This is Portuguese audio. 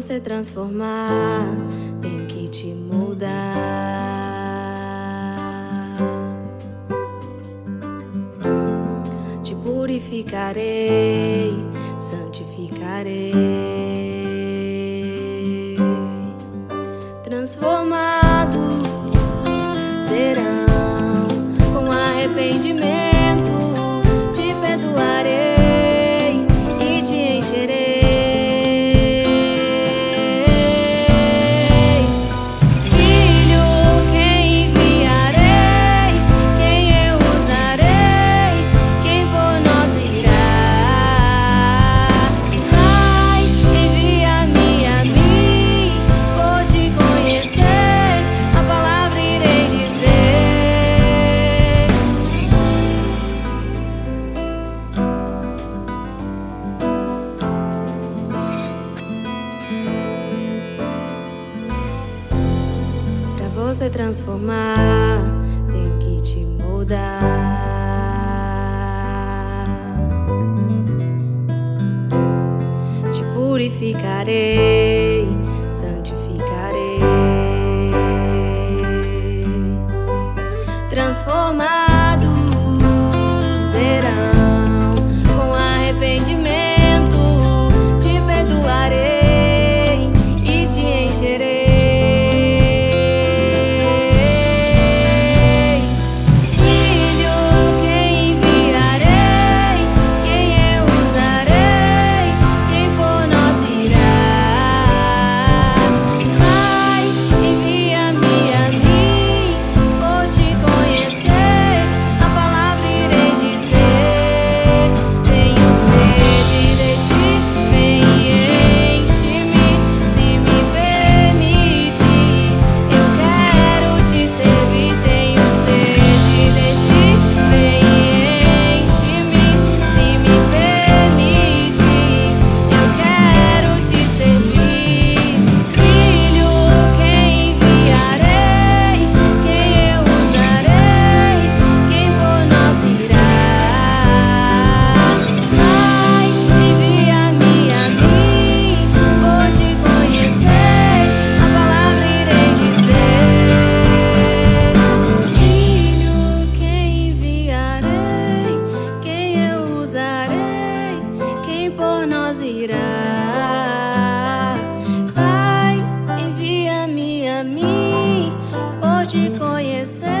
você transformar, tem que te mudar. Te purificarei, santificarei, transformados você transformar, tenho que te mudar. Te purificarei, irá. Pai, envia-me a mim, por te conhecer,